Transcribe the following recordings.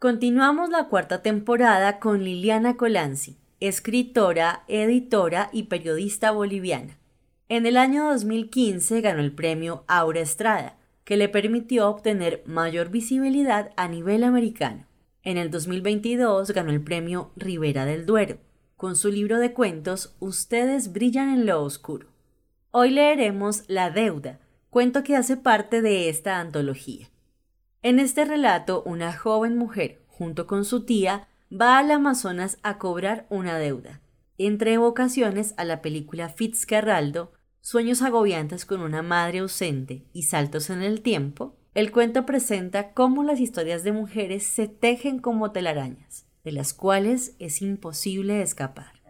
Continuamos la cuarta temporada con Liliana Colanzi, escritora, editora y periodista boliviana. En el año 2015 ganó el premio Aura Estrada, que le permitió obtener mayor visibilidad a nivel americano. En el 2022 ganó el premio Rivera del Duero, con su libro de cuentos Ustedes brillan en lo oscuro. Hoy leeremos La deuda, cuento que hace parte de esta antología. En este relato, una joven mujer, junto con su tía, va al Amazonas a cobrar una deuda. Entre evocaciones a la película Fitzcarraldo, sueños agobiantes con una madre ausente y saltos en el tiempo, el cuento presenta cómo las historias de mujeres se tejen como telarañas, de las cuales es imposible escapar.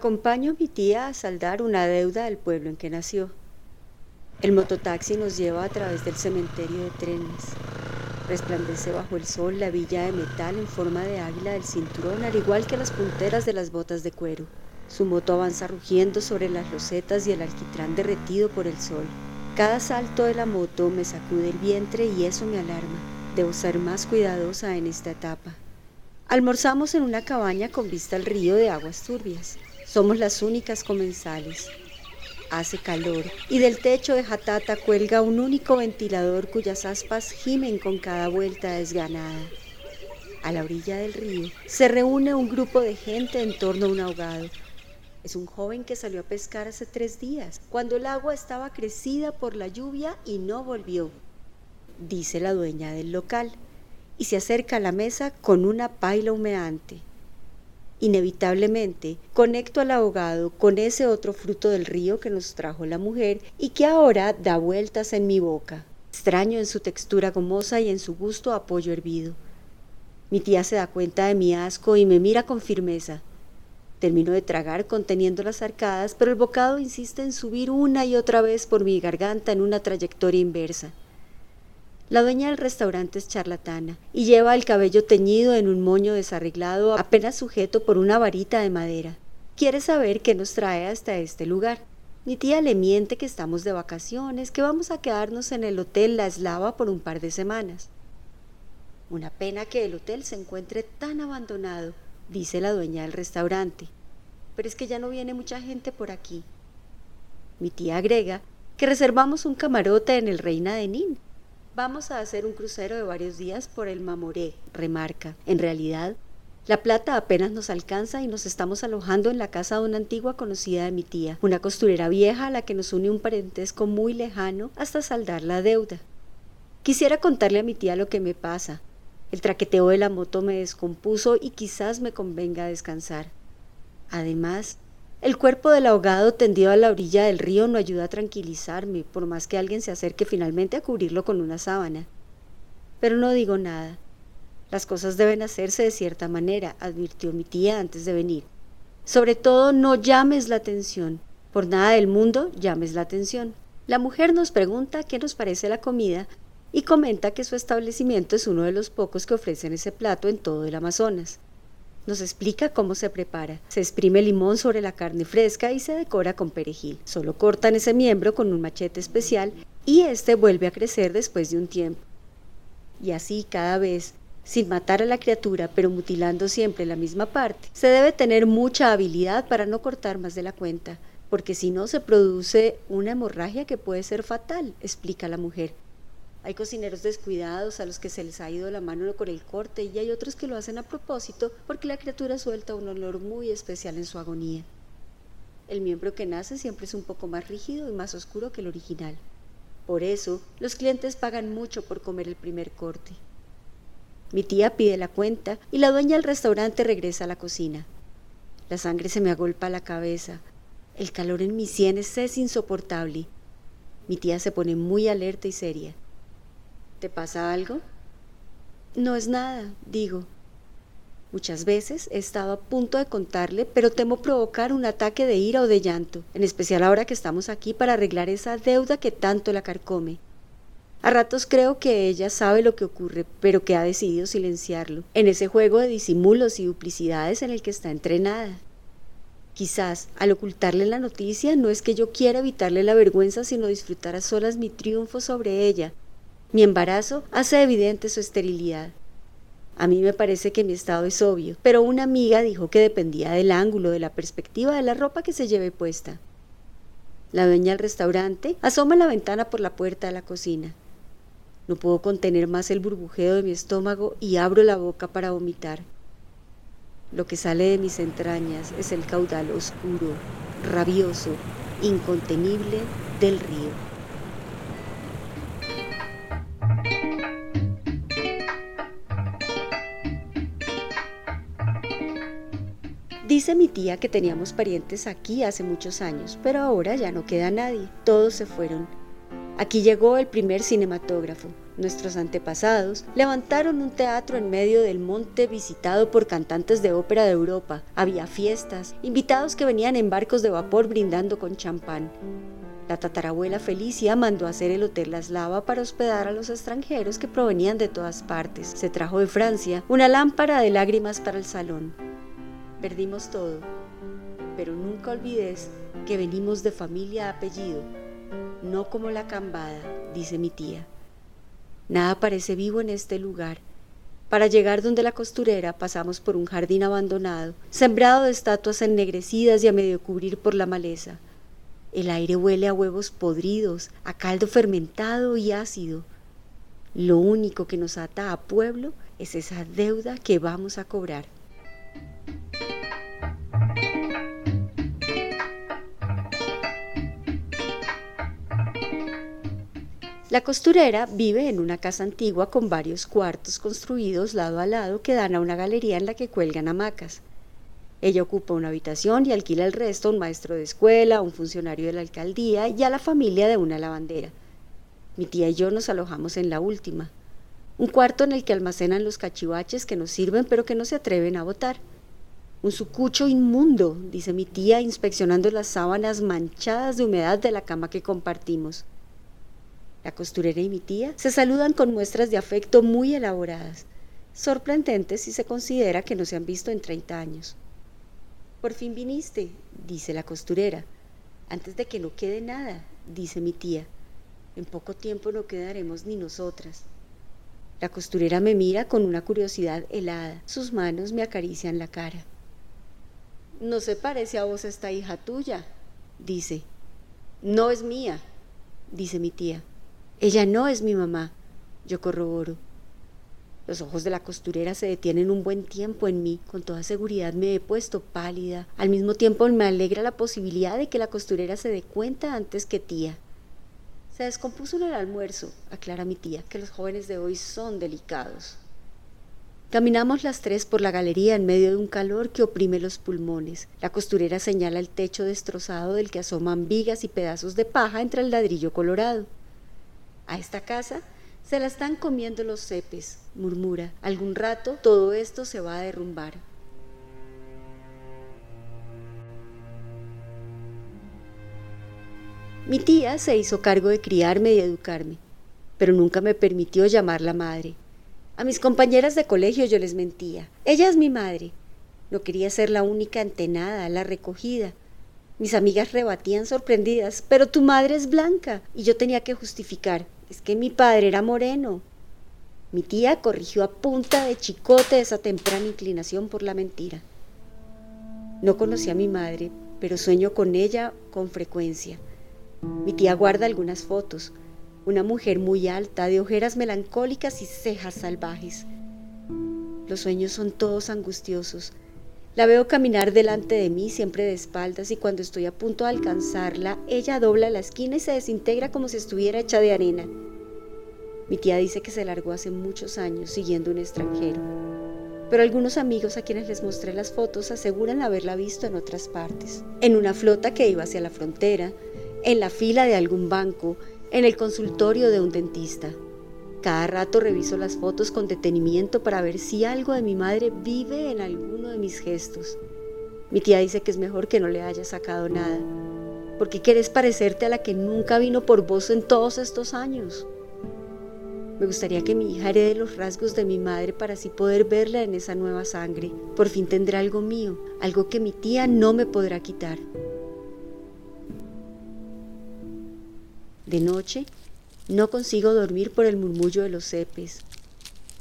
Acompaño a mi tía a saldar una deuda del pueblo en que nació. El mototaxi nos lleva a través del cementerio de trenes. Resplandece bajo el sol la villa de metal en forma de águila del cinturón, al igual que las punteras de las botas de cuero. Su moto avanza rugiendo sobre las rosetas y el alquitrán derretido por el sol. Cada salto de la moto me sacude el vientre y eso me alarma. Debo ser más cuidadosa en esta etapa. Almorzamos en una cabaña con vista al río de aguas turbias. Somos las únicas comensales. Hace calor y del techo de Jatata cuelga un único ventilador cuyas aspas gimen con cada vuelta desganada. A la orilla del río se reúne un grupo de gente en torno a un ahogado. Es un joven que salió a pescar hace tres días, cuando el agua estaba crecida por la lluvia y no volvió, dice la dueña del local, y se acerca a la mesa con una paila humeante. Inevitablemente conecto al ahogado con ese otro fruto del río que nos trajo la mujer y que ahora da vueltas en mi boca, extraño en su textura gomosa y en su gusto a hervido. Mi tía se da cuenta de mi asco y me mira con firmeza. Termino de tragar conteniendo las arcadas, pero el bocado insiste en subir una y otra vez por mi garganta en una trayectoria inversa. La dueña del restaurante es charlatana y lleva el cabello teñido en un moño desarreglado apenas sujeto por una varita de madera. Quiere saber qué nos trae hasta este lugar. Mi tía le miente que estamos de vacaciones, que vamos a quedarnos en el hotel La Eslava por un par de semanas. Una pena que el hotel se encuentre tan abandonado, dice la dueña del restaurante. Pero es que ya no viene mucha gente por aquí. Mi tía agrega que reservamos un camarote en el Reina de Nin Vamos a hacer un crucero de varios días por el Mamoré, remarca. En realidad, la plata apenas nos alcanza y nos estamos alojando en la casa de una antigua conocida de mi tía, una costurera vieja a la que nos une un parentesco muy lejano hasta saldar la deuda. Quisiera contarle a mi tía lo que me pasa. El traqueteo de la moto me descompuso y quizás me convenga descansar. Además, el cuerpo del ahogado tendido a la orilla del río no ayuda a tranquilizarme, por más que alguien se acerque finalmente a cubrirlo con una sábana. Pero no digo nada. Las cosas deben hacerse de cierta manera, advirtió mi tía antes de venir. Sobre todo no llames la atención. Por nada del mundo llames la atención. La mujer nos pregunta qué nos parece la comida y comenta que su establecimiento es uno de los pocos que ofrecen ese plato en todo el Amazonas. Nos explica cómo se prepara. Se exprime limón sobre la carne fresca y se decora con perejil. Solo cortan ese miembro con un machete especial y este vuelve a crecer después de un tiempo. Y así cada vez, sin matar a la criatura, pero mutilando siempre la misma parte. Se debe tener mucha habilidad para no cortar más de la cuenta. porque si no se produce una hemorragia que puede ser fatal, explica la mujer. Hay cocineros descuidados a los que se les ha ido la mano con el corte y hay otros que lo hacen a propósito porque la criatura suelta un olor muy especial en su agonía. El miembro que nace siempre es un poco más rígido y más oscuro que el original. Por eso, los clientes pagan mucho por comer el primer corte. Mi tía pide la cuenta y la dueña del restaurante regresa a la cocina. La sangre se me agolpa a la cabeza. El calor en mis sienes es insoportable. Mi tía se pone muy alerta y seria. ¿Te pasa algo? No es nada, digo. Muchas veces he estado a punto de contarle, pero temo provocar un ataque de ira o de llanto, en especial ahora que estamos aquí para arreglar esa deuda que tanto la carcome. A ratos creo que ella sabe lo que ocurre, pero que ha decidido silenciarlo, en ese juego de disimulos y duplicidades en el que está entrenada. Quizás, al ocultarle la noticia, no es que yo quiera evitarle la vergüenza, sino disfrutar a solas mi triunfo sobre ella, mi embarazo hace evidente su esterilidad. A mí me parece que mi estado es obvio, pero una amiga dijo que dependía del ángulo, de la perspectiva de la ropa que se lleve puesta. La dueña del restaurante asoma la ventana por la puerta de la cocina. No puedo contener más el burbujeo de mi estómago y abro la boca para vomitar. Lo que sale de mis entrañas es el caudal oscuro, rabioso, incontenible del río. Dice mi tía que teníamos parientes aquí hace muchos años, pero ahora ya no queda nadie, todos se fueron. Aquí llegó el primer cinematógrafo. Nuestros antepasados levantaron un teatro en medio del monte visitado por cantantes de ópera de Europa. Había fiestas, invitados que venían en barcos de vapor brindando con champán. La tatarabuela Felicia mandó hacer el Hotel La Eslava para hospedar a los extranjeros que provenían de todas partes. Se trajo de Francia una lámpara de lágrimas para el salón. Perdimos todo, pero nunca olvides que venimos de familia a apellido, no como la cambada, dice mi tía. Nada parece vivo en este lugar. Para llegar donde la costurera pasamos por un jardín abandonado, sembrado de estatuas ennegrecidas y a medio cubrir por la maleza. El aire huele a huevos podridos, a caldo fermentado y ácido. Lo único que nos ata a pueblo es esa deuda que vamos a cobrar. La costurera vive en una casa antigua con varios cuartos construidos lado a lado que dan a una galería en la que cuelgan hamacas. Ella ocupa una habitación y alquila el resto a un maestro de escuela, un funcionario de la alcaldía y a la familia de una lavandera. Mi tía y yo nos alojamos en la última, un cuarto en el que almacenan los cachivaches que nos sirven pero que no se atreven a botar. Un sucucho inmundo, dice mi tía, inspeccionando las sábanas manchadas de humedad de la cama que compartimos. La costurera y mi tía se saludan con muestras de afecto muy elaboradas, sorprendentes si se considera que no se han visto en 30 años. Por fin viniste, dice la costurera. Antes de que no quede nada, dice mi tía. En poco tiempo no quedaremos ni nosotras. La costurera me mira con una curiosidad helada. Sus manos me acarician la cara. No se parece a vos esta hija tuya, dice. No es mía, dice mi tía. Ella no es mi mamá, yo corroboro. Los ojos de la costurera se detienen un buen tiempo en mí. Con toda seguridad me he puesto pálida. Al mismo tiempo me alegra la posibilidad de que la costurera se dé cuenta antes que tía. Se descompuso en el almuerzo, aclara mi tía, que los jóvenes de hoy son delicados. Caminamos las tres por la galería en medio de un calor que oprime los pulmones. La costurera señala el techo destrozado del que asoman vigas y pedazos de paja entre el ladrillo colorado. A esta casa se la están comiendo los cepes, murmura. Algún rato todo esto se va a derrumbar. Mi tía se hizo cargo de criarme y educarme, pero nunca me permitió llamarla madre. A mis compañeras de colegio yo les mentía. Ella es mi madre. No quería ser la única antenada, la recogida. Mis amigas rebatían sorprendidas, pero tu madre es blanca. Y yo tenía que justificar es que mi padre era moreno. Mi tía corrigió a punta de chicote esa temprana inclinación por la mentira. No conocí a mi madre, pero sueño con ella con frecuencia. Mi tía guarda algunas fotos, una mujer muy alta, de ojeras melancólicas y cejas salvajes. Los sueños son todos angustiosos. La veo caminar delante de mí, siempre de espaldas, y cuando estoy a punto de alcanzarla, ella dobla la esquina y se desintegra como si estuviera hecha de arena. Mi tía dice que se largó hace muchos años siguiendo un extranjero, pero algunos amigos a quienes les mostré las fotos aseguran haberla visto en otras partes, en una flota que iba hacia la frontera, en la fila de algún banco, en el consultorio de un dentista. Cada rato reviso las fotos con detenimiento para ver si algo de mi madre vive en alguno de mis gestos. Mi tía dice que es mejor que no le haya sacado nada, porque quieres parecerte a la que nunca vino por vos en todos estos años. Me gustaría que mi hija herede los rasgos de mi madre para así poder verla en esa nueva sangre. Por fin tendrá algo mío, algo que mi tía no me podrá quitar. De noche, no consigo dormir por el murmullo de los cepes.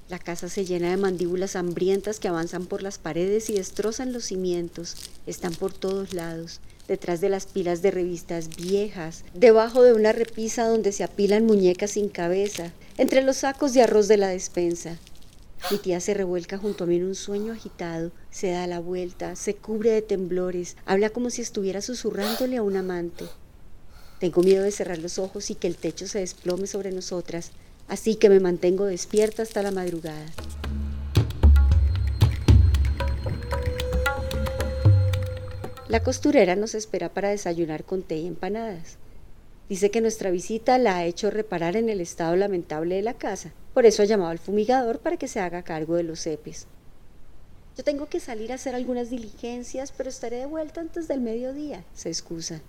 La casa se llena de mandíbulas hambrientas que avanzan por las paredes y destrozan los cimientos. Están por todos lados, detrás de las pilas de revistas viejas, debajo de una repisa donde se apilan muñecas sin cabeza, entre los sacos de arroz de la despensa. Mi tía se revuelca junto a mí en un sueño agitado, se da la vuelta, se cubre de temblores, habla como si estuviera susurrándole a un amante. Tengo miedo de cerrar los ojos y que el techo se desplome sobre nosotras, así que me mantengo despierta hasta la madrugada. La costurera nos espera para desayunar con té y empanadas. Dice que nuestra visita la ha hecho reparar en el estado lamentable de la casa, por eso ha llamado al fumigador para que se haga cargo de los cepes. Yo tengo que salir a hacer algunas diligencias, pero estaré de vuelta antes del mediodía, se excusa.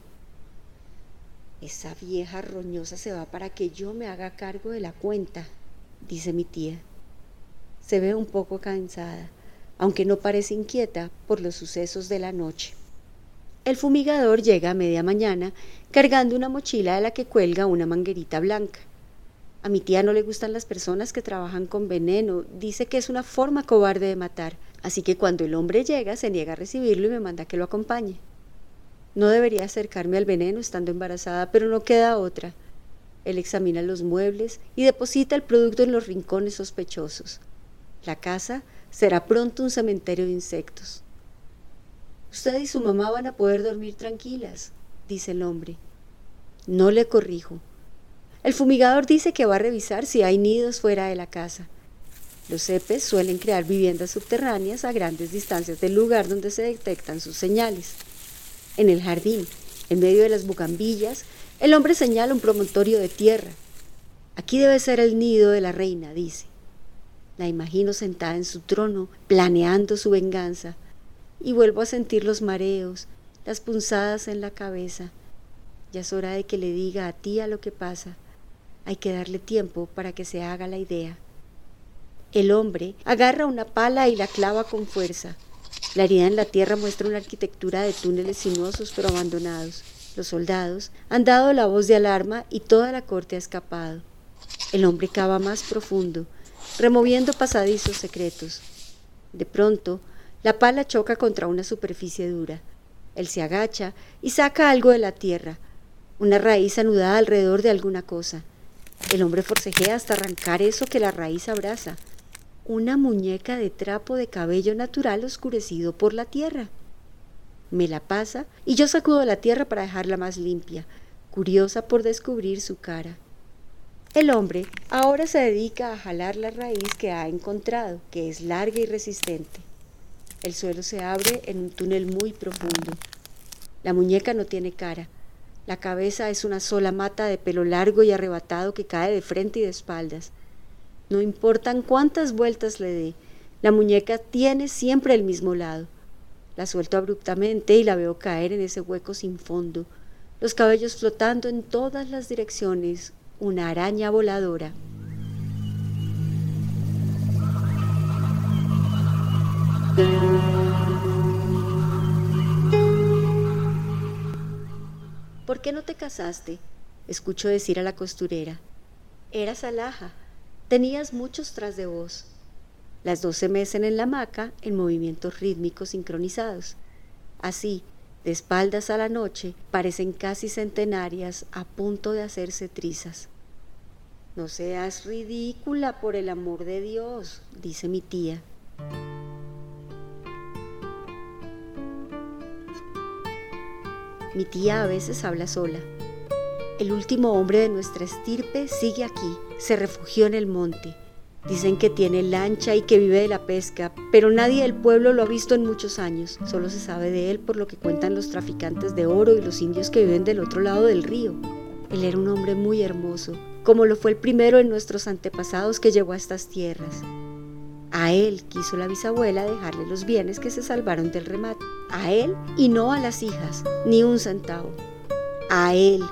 Esa vieja roñosa se va para que yo me haga cargo de la cuenta, dice mi tía. Se ve un poco cansada, aunque no parece inquieta por los sucesos de la noche. El fumigador llega a media mañana cargando una mochila de la que cuelga una manguerita blanca. A mi tía no le gustan las personas que trabajan con veneno, dice que es una forma cobarde de matar, así que cuando el hombre llega se niega a recibirlo y me manda que lo acompañe. No debería acercarme al veneno estando embarazada, pero no queda otra. Él examina los muebles y deposita el producto en los rincones sospechosos. La casa será pronto un cementerio de insectos. Usted y su mamá van a poder dormir tranquilas, dice el hombre. No le corrijo. El fumigador dice que va a revisar si hay nidos fuera de la casa. Los cepes suelen crear viviendas subterráneas a grandes distancias del lugar donde se detectan sus señales. En el jardín, en medio de las bucambillas, el hombre señala un promontorio de tierra. Aquí debe ser el nido de la reina, dice. La imagino sentada en su trono, planeando su venganza, y vuelvo a sentir los mareos, las punzadas en la cabeza. Ya es hora de que le diga a tía lo que pasa. Hay que darle tiempo para que se haga la idea. El hombre agarra una pala y la clava con fuerza. La herida en la tierra muestra una arquitectura de túneles sinuosos pero abandonados. Los soldados han dado la voz de alarma y toda la corte ha escapado. El hombre cava más profundo, removiendo pasadizos secretos. De pronto, la pala choca contra una superficie dura. Él se agacha y saca algo de la tierra, una raíz anudada alrededor de alguna cosa. El hombre forcejea hasta arrancar eso que la raíz abraza una muñeca de trapo de cabello natural oscurecido por la tierra. Me la pasa y yo sacudo la tierra para dejarla más limpia, curiosa por descubrir su cara. El hombre ahora se dedica a jalar la raíz que ha encontrado, que es larga y resistente. El suelo se abre en un túnel muy profundo. La muñeca no tiene cara. La cabeza es una sola mata de pelo largo y arrebatado que cae de frente y de espaldas. No importan cuántas vueltas le dé, la muñeca tiene siempre el mismo lado. La suelto abruptamente y la veo caer en ese hueco sin fondo, los cabellos flotando en todas las direcciones, una araña voladora. ¿Por qué no te casaste? Escucho decir a la costurera. Eras alhaja, Tenías muchos tras de vos. Las dos se mecen en la hamaca en movimientos rítmicos sincronizados. Así, de espaldas a la noche, parecen casi centenarias a punto de hacerse trizas. No seas ridícula, por el amor de Dios, dice mi tía. Mi tía a veces habla sola. El último hombre de nuestra estirpe sigue aquí, se refugió en el monte. Dicen que tiene lancha y que vive de la pesca, pero nadie del pueblo lo ha visto en muchos años. Solo se sabe de él por lo que cuentan los traficantes de oro y los indios que viven del otro lado del río. Él era un hombre muy hermoso, como lo fue el primero de nuestros antepasados que llegó a estas tierras. A él quiso la bisabuela dejarle los bienes que se salvaron del remate. A él y no a las hijas, ni un centavo. A él,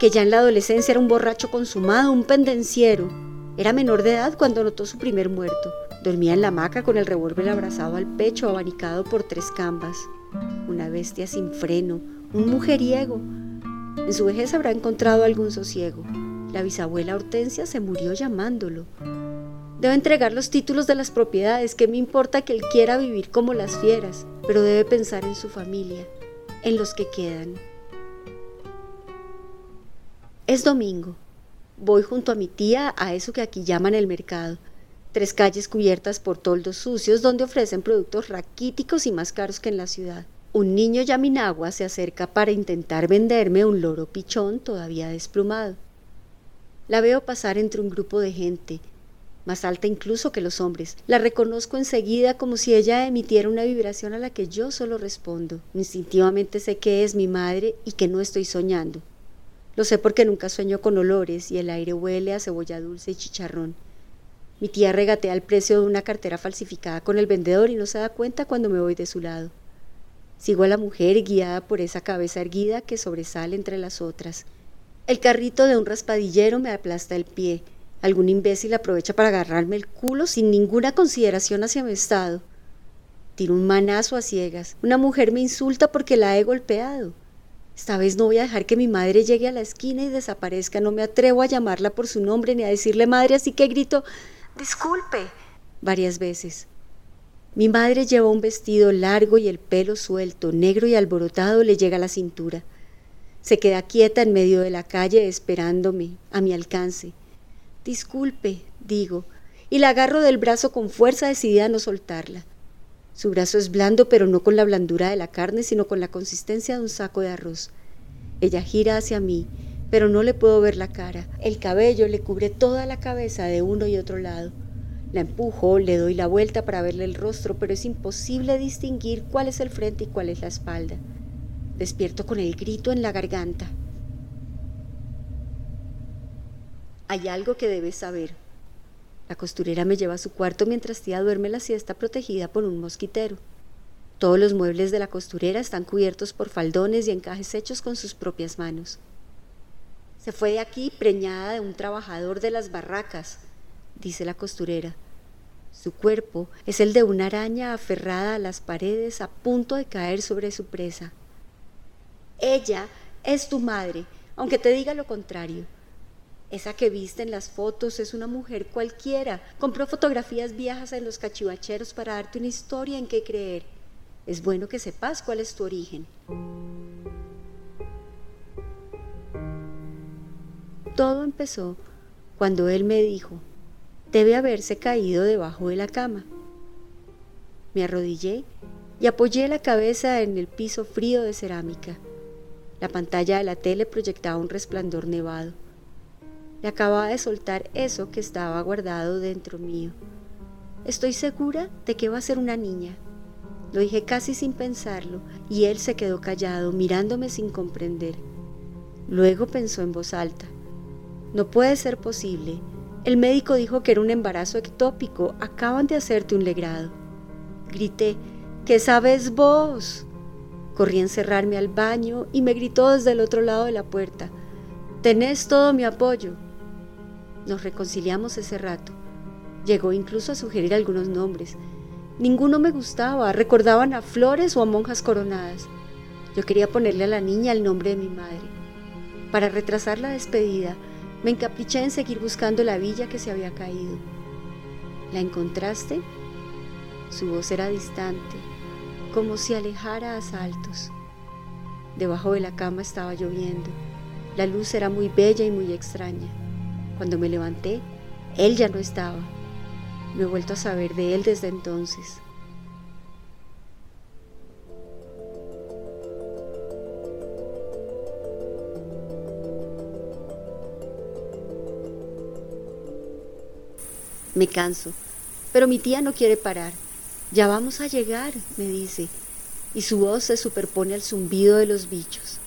que ya en la adolescencia era un borracho consumado, un pendenciero. Era menor de edad cuando notó su primer muerto. Dormía en la hamaca con el revólver abrazado al pecho, abanicado por tres cambas. Una bestia sin freno, un mujeriego. En su vejez habrá encontrado algún sosiego. La bisabuela Hortensia se murió llamándolo. Debe entregar los títulos de las propiedades, que me importa que él quiera vivir como las fieras, pero debe pensar en su familia, en los que quedan. Es domingo. Voy junto a mi tía a eso que aquí llaman el mercado. Tres calles cubiertas por toldos sucios donde ofrecen productos raquíticos y más caros que en la ciudad. Un niño yaminagua se acerca para intentar venderme un loro pichón todavía desplumado. La veo pasar entre un grupo de gente, más alta incluso que los hombres. La reconozco enseguida como si ella emitiera una vibración a la que yo solo respondo. Instintivamente sé que es mi madre y que no estoy soñando. Lo sé porque nunca sueño con olores y el aire huele a cebolla dulce y chicharrón. Mi tía regatea el precio de una cartera falsificada con el vendedor y no se da cuenta cuando me voy de su lado. Sigo a la mujer guiada por esa cabeza erguida que sobresale entre las otras. El carrito de un raspadillero me aplasta el pie. Algún imbécil aprovecha para agarrarme el culo sin ninguna consideración hacia mi estado. Tiro un manazo a ciegas. Una mujer me insulta porque la he golpeado. Esta vez no voy a dejar que mi madre llegue a la esquina y desaparezca. No me atrevo a llamarla por su nombre ni a decirle madre, así que grito disculpe varias veces. Mi madre lleva un vestido largo y el pelo suelto, negro y alborotado le llega a la cintura. Se queda quieta en medio de la calle esperándome, a mi alcance. Disculpe, digo, y la agarro del brazo con fuerza decidida a no soltarla. Su brazo es blando, pero no con la blandura de la carne, sino con la consistencia de un saco de arroz. Ella gira hacia mí, pero no le puedo ver la cara. El cabello le cubre toda la cabeza de uno y otro lado. La empujo, le doy la vuelta para verle el rostro, pero es imposible distinguir cuál es el frente y cuál es la espalda. Despierto con el grito en la garganta. Hay algo que debes saber. La costurera me lleva a su cuarto mientras tía duerme la siesta protegida por un mosquitero. Todos los muebles de la costurera están cubiertos por faldones y encajes hechos con sus propias manos. Se fue de aquí preñada de un trabajador de las barracas, dice la costurera. Su cuerpo es el de una araña aferrada a las paredes a punto de caer sobre su presa. Ella es tu madre, aunque te diga lo contrario. Esa que viste en las fotos es una mujer cualquiera. Compró fotografías viejas en los cachivacheros para darte una historia en qué creer. Es bueno que sepas cuál es tu origen. Todo empezó cuando él me dijo, debe haberse caído debajo de la cama. Me arrodillé y apoyé la cabeza en el piso frío de cerámica. La pantalla de la tele proyectaba un resplandor nevado. Le acababa de soltar eso que estaba guardado dentro mío. Estoy segura de que va a ser una niña. Lo dije casi sin pensarlo y él se quedó callado, mirándome sin comprender. Luego pensó en voz alta. No puede ser posible. El médico dijo que era un embarazo ectópico. Acaban de hacerte un legrado. Grité, ¿qué sabes vos? Corrí a encerrarme al baño y me gritó desde el otro lado de la puerta. Tenés todo mi apoyo. Nos reconciliamos ese rato. Llegó incluso a sugerir algunos nombres. Ninguno me gustaba, recordaban a flores o a monjas coronadas. Yo quería ponerle a la niña el nombre de mi madre. Para retrasar la despedida, me encapriché en seguir buscando la villa que se había caído. ¿La encontraste? Su voz era distante, como si alejara a saltos. Debajo de la cama estaba lloviendo. La luz era muy bella y muy extraña. Cuando me levanté, él ya no estaba. No he vuelto a saber de él desde entonces. Me canso, pero mi tía no quiere parar. Ya vamos a llegar, me dice, y su voz se superpone al zumbido de los bichos.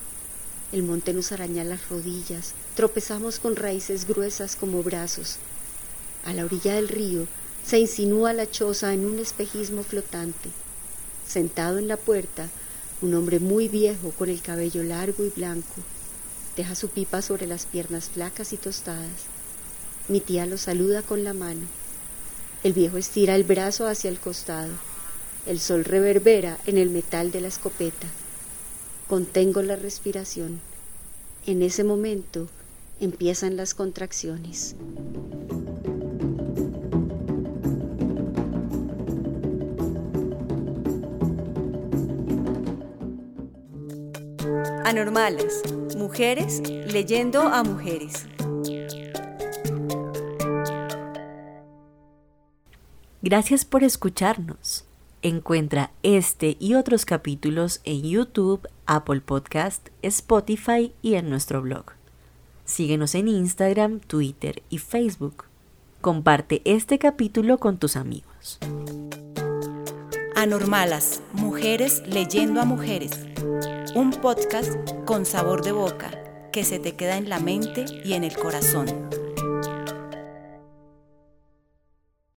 El monte nos araña las rodillas, tropezamos con raíces gruesas como brazos. A la orilla del río se insinúa la choza en un espejismo flotante. Sentado en la puerta, un hombre muy viejo con el cabello largo y blanco. Deja su pipa sobre las piernas flacas y tostadas. Mi tía lo saluda con la mano. El viejo estira el brazo hacia el costado. El sol reverbera en el metal de la escopeta. Contengo la respiración. En ese momento empiezan las contracciones. Anormales, mujeres leyendo a mujeres. Gracias por escucharnos. Encuentra este y otros capítulos en YouTube, Apple Podcast, Spotify y en nuestro blog. Síguenos en Instagram, Twitter y Facebook. Comparte este capítulo con tus amigos. Anormalas, mujeres leyendo a mujeres. Un podcast con sabor de boca que se te queda en la mente y en el corazón.